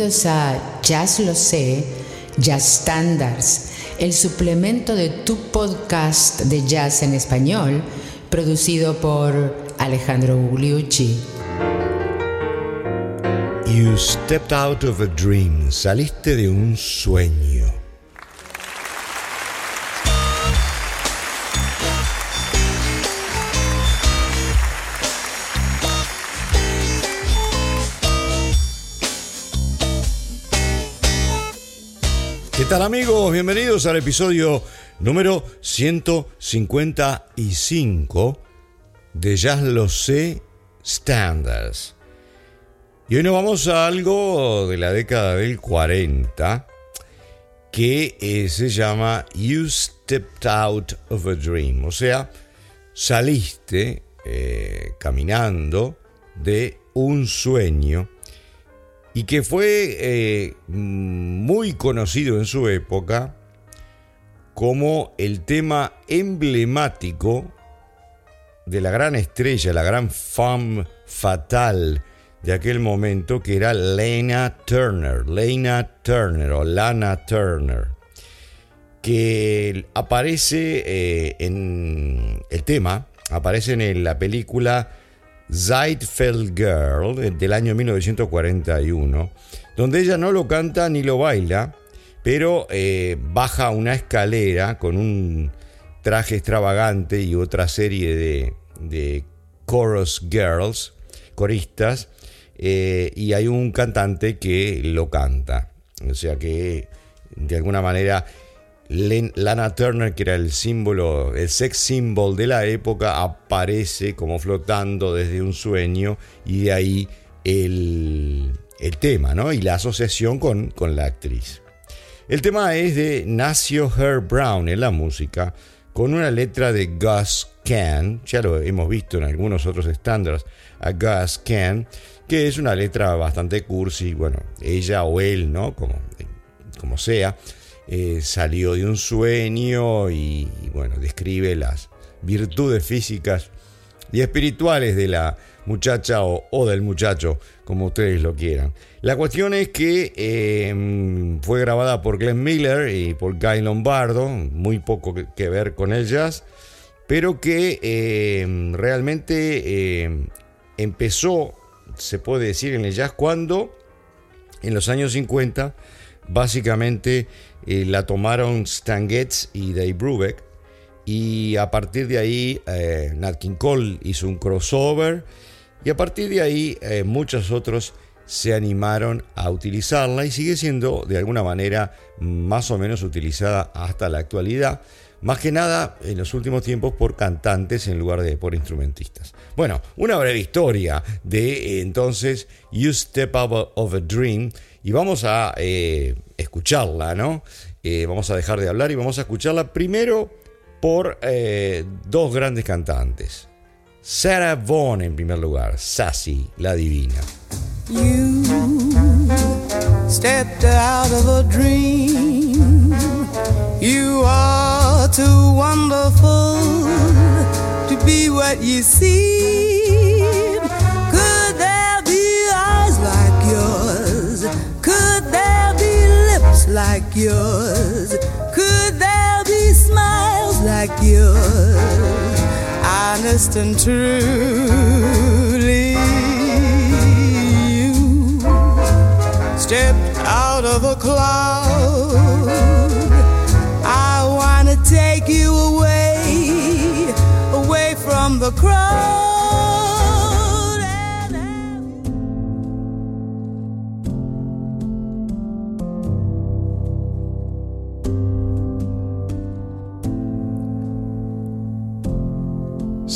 Bienvenidos a Jazz Lo Sé, Jazz Standards, el suplemento de tu podcast de jazz en español, producido por Alejandro Gugliucci. You stepped out of a dream, saliste de un sueño. Tal amigos? Bienvenidos al episodio número 155 de Jazz Lo Sé Standards. Y hoy nos vamos a algo de la década del 40 que eh, se llama You Stepped Out of a Dream, o sea, saliste eh, caminando de un sueño y que fue eh, muy conocido en su época como el tema emblemático de la gran estrella, la gran femme fatal de aquel momento, que era Lena Turner, Lena Turner o Lana Turner, que aparece eh, en el tema, aparece en la película Ziegfeld Girl del año 1941, donde ella no lo canta ni lo baila, pero eh, baja una escalera con un traje extravagante y otra serie de, de chorus girls, coristas, eh, y hay un cantante que lo canta. O sea que de alguna manera Lana Turner, que era el símbolo, el sex symbol de la época, aparece como flotando desde un sueño y de ahí el, tema, ¿no? Y la asociación con, con la actriz. El tema es de Nacio Herb Brown en la música, con una letra de Gus Can, ya lo hemos visto en algunos otros estándares, a Gus Can, que es una letra bastante cursi, bueno, ella o él, ¿no? Como, como sea eh, salió de un sueño y, bueno, describe las virtudes físicas y espirituales de la muchacha o, del muchacho, como ustedes lo quieran. La cuestión es que em, fue grabada por Glenn Miller y por Guy Lombardo, muy poco que, ver con el jazz, pero que em, realmente em, empezó, se puede decir, en el jazz cuando en los años 50 básicamente eh, la tomaron Stan Getz y Dave Brubeck. Y a partir de ahí, eh, Nat King Cole hizo un crossover. Y a partir de ahí, eh, muchos otros se animaron a utilizarla y sigue siendo de alguna manera más o menos utilizada hasta la actualidad. Más que nada en los últimos tiempos por cantantes en lugar de por instrumentistas. Bueno, una breve historia de entonces You Step Out of a Dream y vamos a eh, escucharla, ¿no? Eh, vamos a dejar de hablar y vamos a escucharla primero por eh, dos grandes cantantes. Sarah Vaughan en primer lugar, Sassy, la divina. You stepped out of a dream. You are too wonderful to be what you seem. Like yours? Could there be smiles like yours? Honest and truly, you stepped out of a cloud. I wanna take you away, away from the crowd.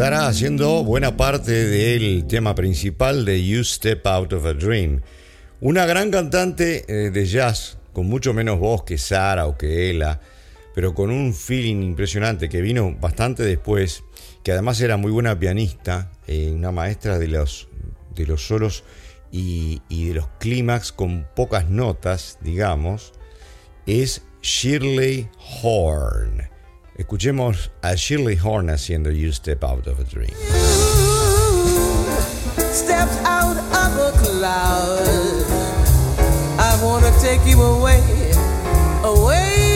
Sara haciendo buena parte del tema principal de You Step Out of a Dream. Una gran cantante eh, de jazz, con mucho menos voz que Sara o que Ella, pero con un feeling impresionante que vino bastante después, que además era muy buena pianista, eh, una maestra de los, de los solos y, y de los clímax con pocas notas, digamos, es Shirley Horn. Escuchemos a Shirley Horn haciendo You Step Out of a Dream. Out of a cloud. I take you away, away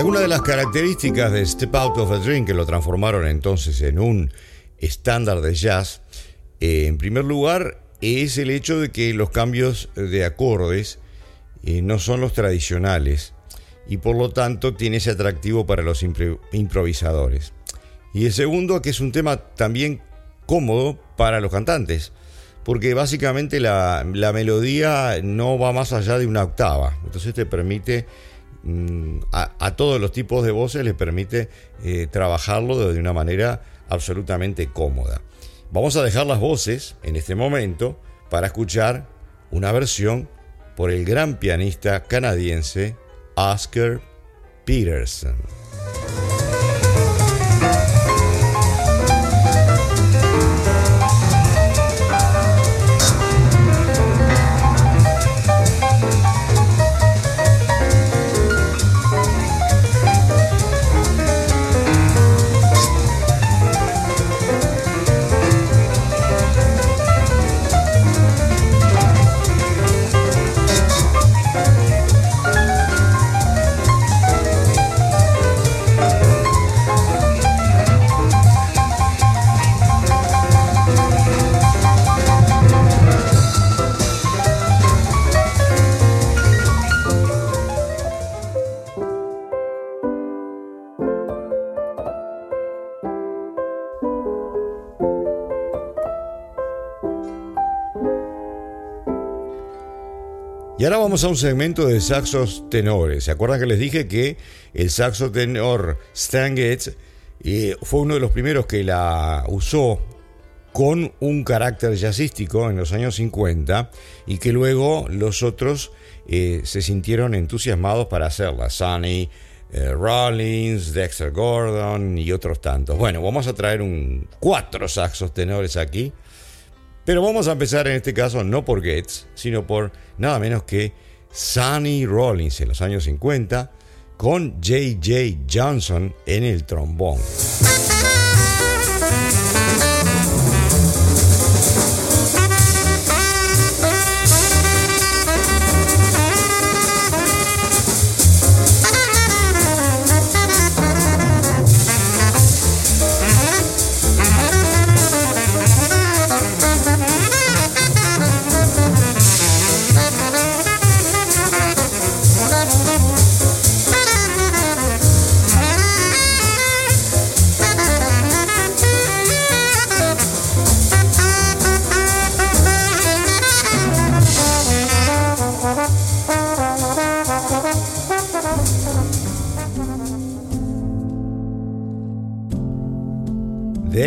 Algunas de las características de Step Out of a Dream que lo transformaron entonces en un estándar de jazz, eh, en primer lugar, es el hecho de que los cambios de acordes eh, no son los tradicionales y por lo tanto tiene ese atractivo para los impro- improvisadores. Y el segundo, que es un tema también cómodo para los cantantes, porque básicamente la, la melodía no va más allá de una octava, entonces te permite a, a todos los tipos de voces les permite eh, trabajarlo de una manera absolutamente cómoda. Vamos a dejar las voces en este momento para escuchar una versión por el gran pianista canadiense Oscar Peterson. Y ahora vamos a un segmento de saxos tenores. ¿Se acuerdan que les dije que el saxo tenor Stan Getz eh, fue uno de los primeros que la usó con un carácter jazzístico en los años 50 y que luego los otros eh, se sintieron entusiasmados para hacerla. Sonny eh, Rollins, Dexter Gordon y otros tantos. Bueno, vamos a traer un cuatro saxos tenores aquí. Pero vamos a empezar en este caso no por Getz, sino por nada menos que Sonny Rollins en los años 50 con J.J. Johnson en el trombón.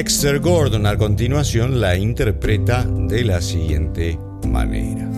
Dexter Gordon a continuación la interpreta de la siguiente manera.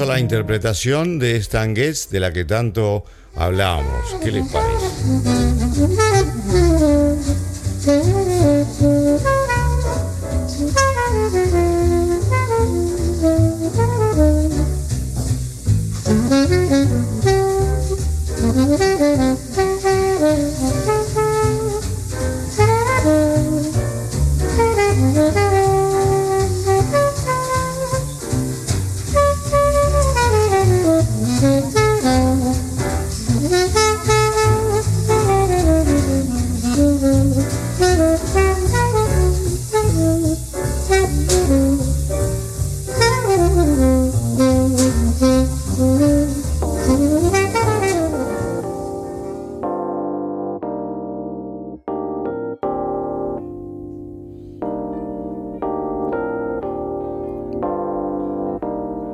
A la interpretación de Stan Getz de la que tanto hablábamos. ¿Qué les parece?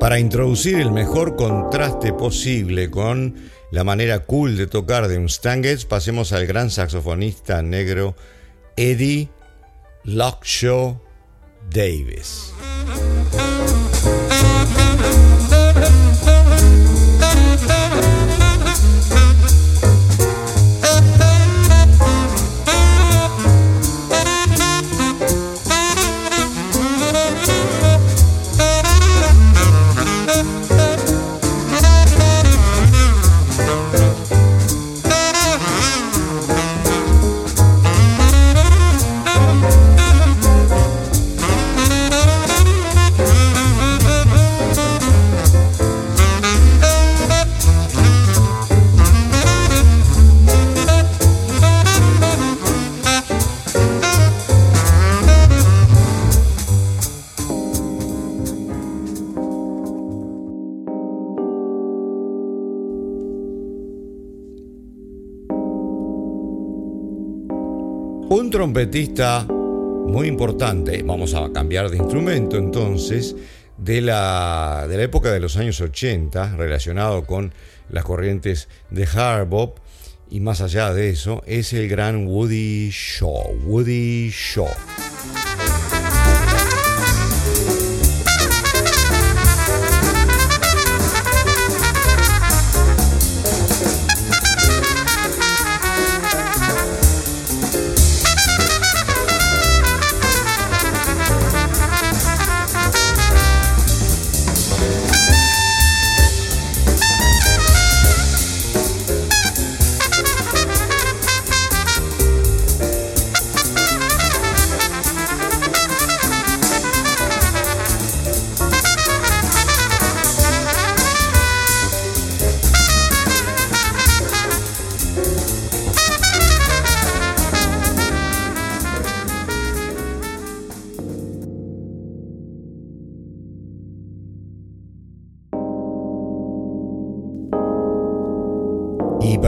Para introducir el mejor contraste posible con la manera cool de tocar de un Stan pasemos al gran saxofonista negro Eddie Lockshaw Davis. Trompetista muy importante, vamos a cambiar de instrumento entonces, de la, de la época de los años 80, relacionado con las corrientes de hard bop, y más allá de eso, es el gran Woody Shaw. Woody Shaw.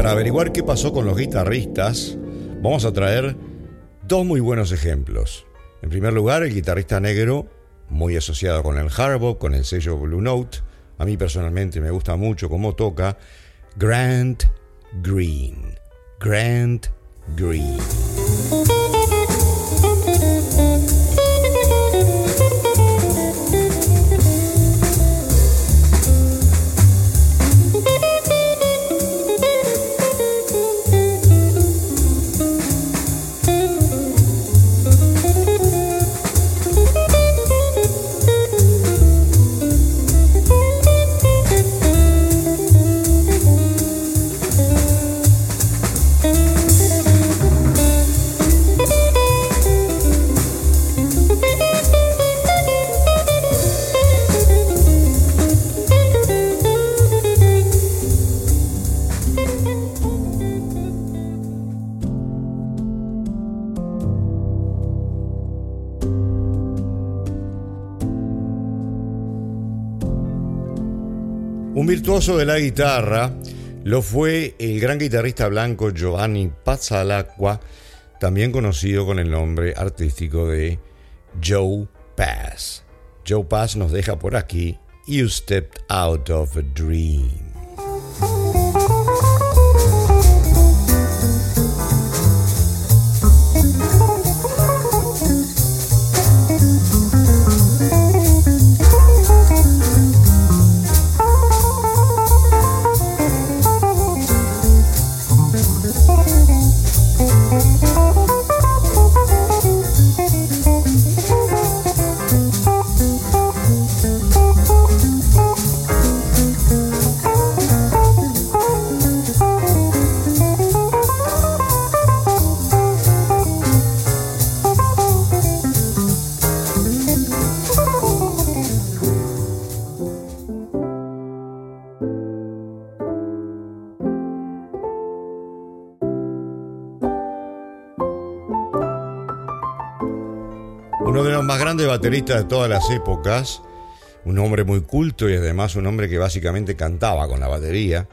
Averiguar qué pasó con los guitarristas, vamos a traer dos muy buenos ejemplos. En primer lugar, el guitarrista negro, muy asociado con el hard con el sello Blue Note. A mí personalmente me gusta mucho cómo toca Grant Green. Grant Green. De la guitarra lo fue el gran guitarrista blanco Giovanni Pazzalacqua, también conocido con el nombre artístico de Joe Pass. Joe Pass nos deja por aquí You Stepped Out of a Dream. Bateristas de todas las épocas, un hombre muy culto y además un hombre que básicamente cantaba con la batería,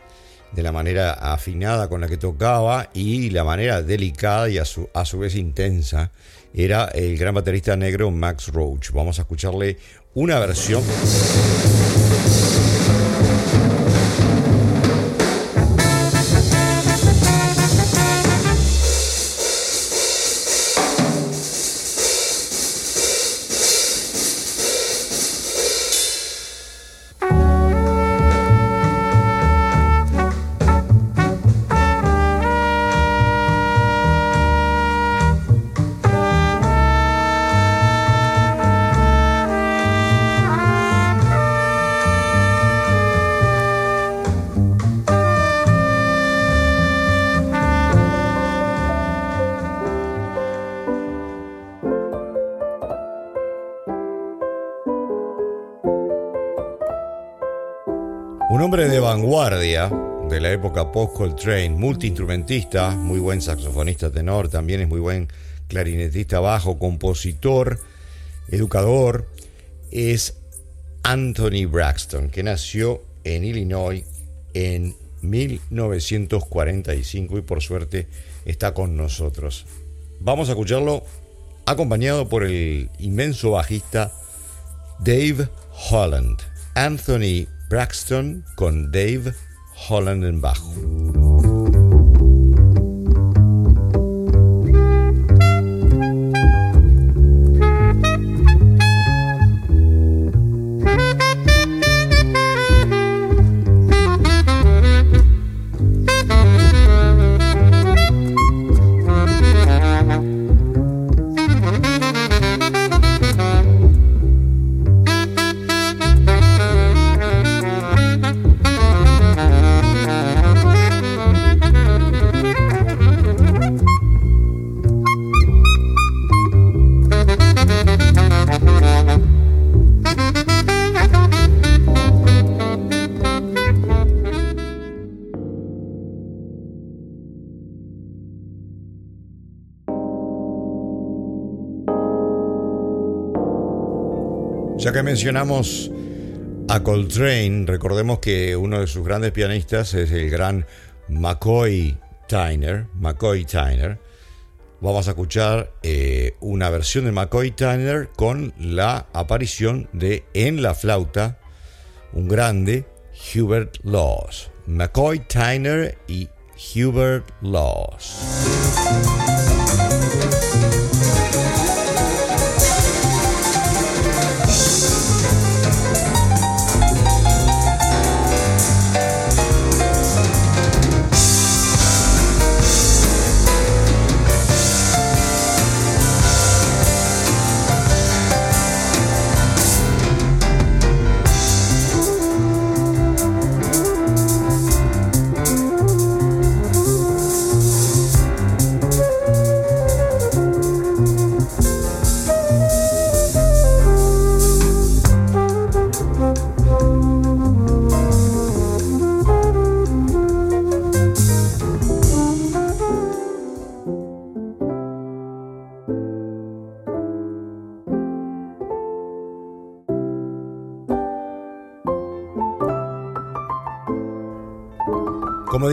de la manera afinada con la que tocaba y la manera delicada y a su, a su vez intensa, era el gran baterista negro Max Roach. Vamos a escucharle una versión. La época post-Coltrane, multiinstrumentista, muy buen saxofonista tenor, también es muy buen clarinetista bajo, compositor, educador, es Anthony Braxton, que nació en Illinois en 1945 y por suerte está con nosotros. Vamos a escucharlo acompañado por el inmenso bajista Dave Holland. Anthony Braxton con Dave Holland en bajo. Que mencionamos a Coltrane, recordemos que uno de sus grandes pianistas es el gran McCoy Tyner. McCoy Tyner. Vamos a escuchar eh, una versión de McCoy Tyner con la aparición de en la flauta un grande Hubert Laws. McCoy Tyner y Hubert Laws.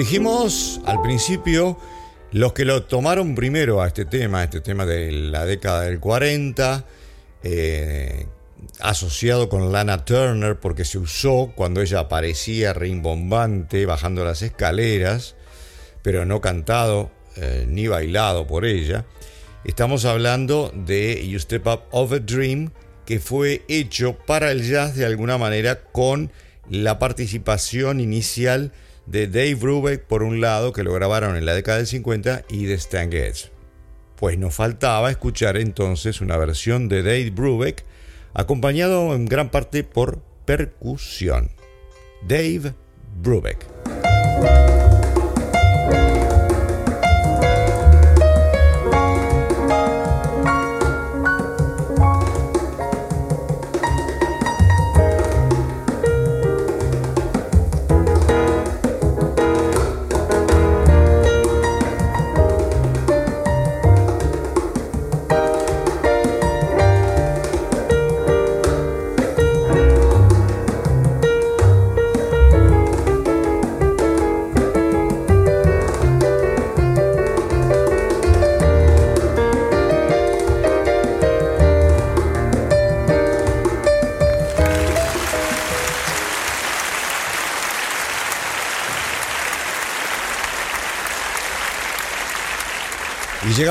Dijimos al principio, los que lo tomaron primero a este tema, este tema de la década del 40, eh, asociado con Lana Turner, porque se usó cuando ella aparecía rimbombante bajando las escaleras, pero no cantado eh, ni bailado por ella. Estamos hablando de You Step Up of a Dream, que fue hecho para el jazz de alguna manera con la participación inicial de Dave Brubeck por un lado, que lo grabaron en la década del 50, y de Stan Getz. Pues nos faltaba escuchar entonces una versión de Dave Brubeck, acompañado en gran parte por percusión. Dave Brubeck.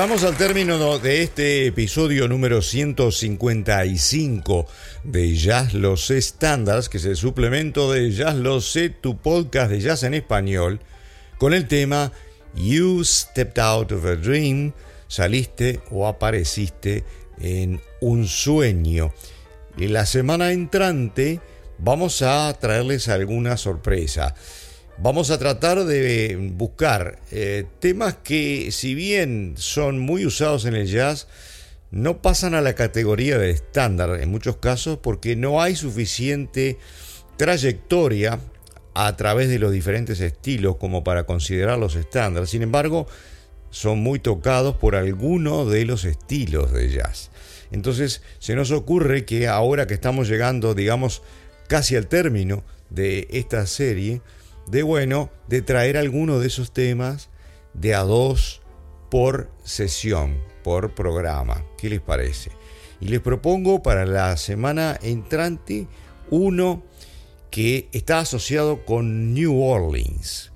Llegamos al término de este episodio número 155 de Jazz Lo Sé Standards, que es el suplemento de Jazz Lo Sé, tu podcast de jazz en español, con el tema You Stepped Out of a Dream, saliste o apareciste en un sueño. Y la semana entrante vamos a traerles alguna sorpresa. Vamos a tratar de buscar eh, temas que si bien son muy usados en el jazz, no pasan a la categoría de estándar en muchos casos porque no hay suficiente trayectoria a través de los diferentes estilos como para considerarlos estándar. Sin embargo, son muy tocados por alguno de los estilos de jazz. Entonces se nos ocurre que ahora que estamos llegando, digamos, casi al término de esta serie, de bueno, de traer alguno de esos temas de a dos por sesión, por programa. ¿Qué les parece? Y les propongo para la semana entrante uno que está asociado con New Orleans,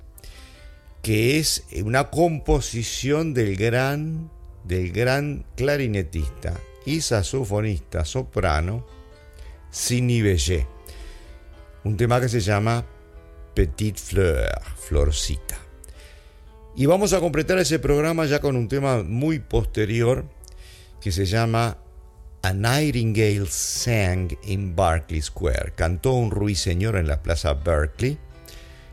que es una composición del gran, del gran clarinetista y saxofonista soprano Sidney Bellet. Un tema que se llama Petite Fleur, Florcita. Y vamos a completar ese programa ya con un tema muy posterior que se llama A Nightingale Sang in Berkeley Square. Cantó un ruiseñor en la plaza Berkeley.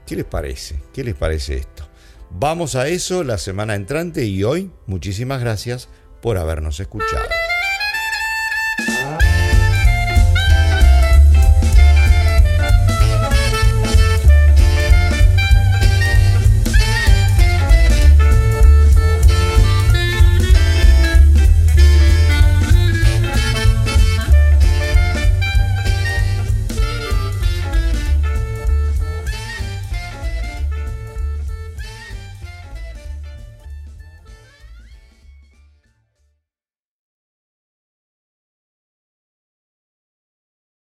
¿Qué les parece? ¿Qué les parece esto? Vamos a eso la semana entrante y hoy muchísimas gracias por habernos escuchado.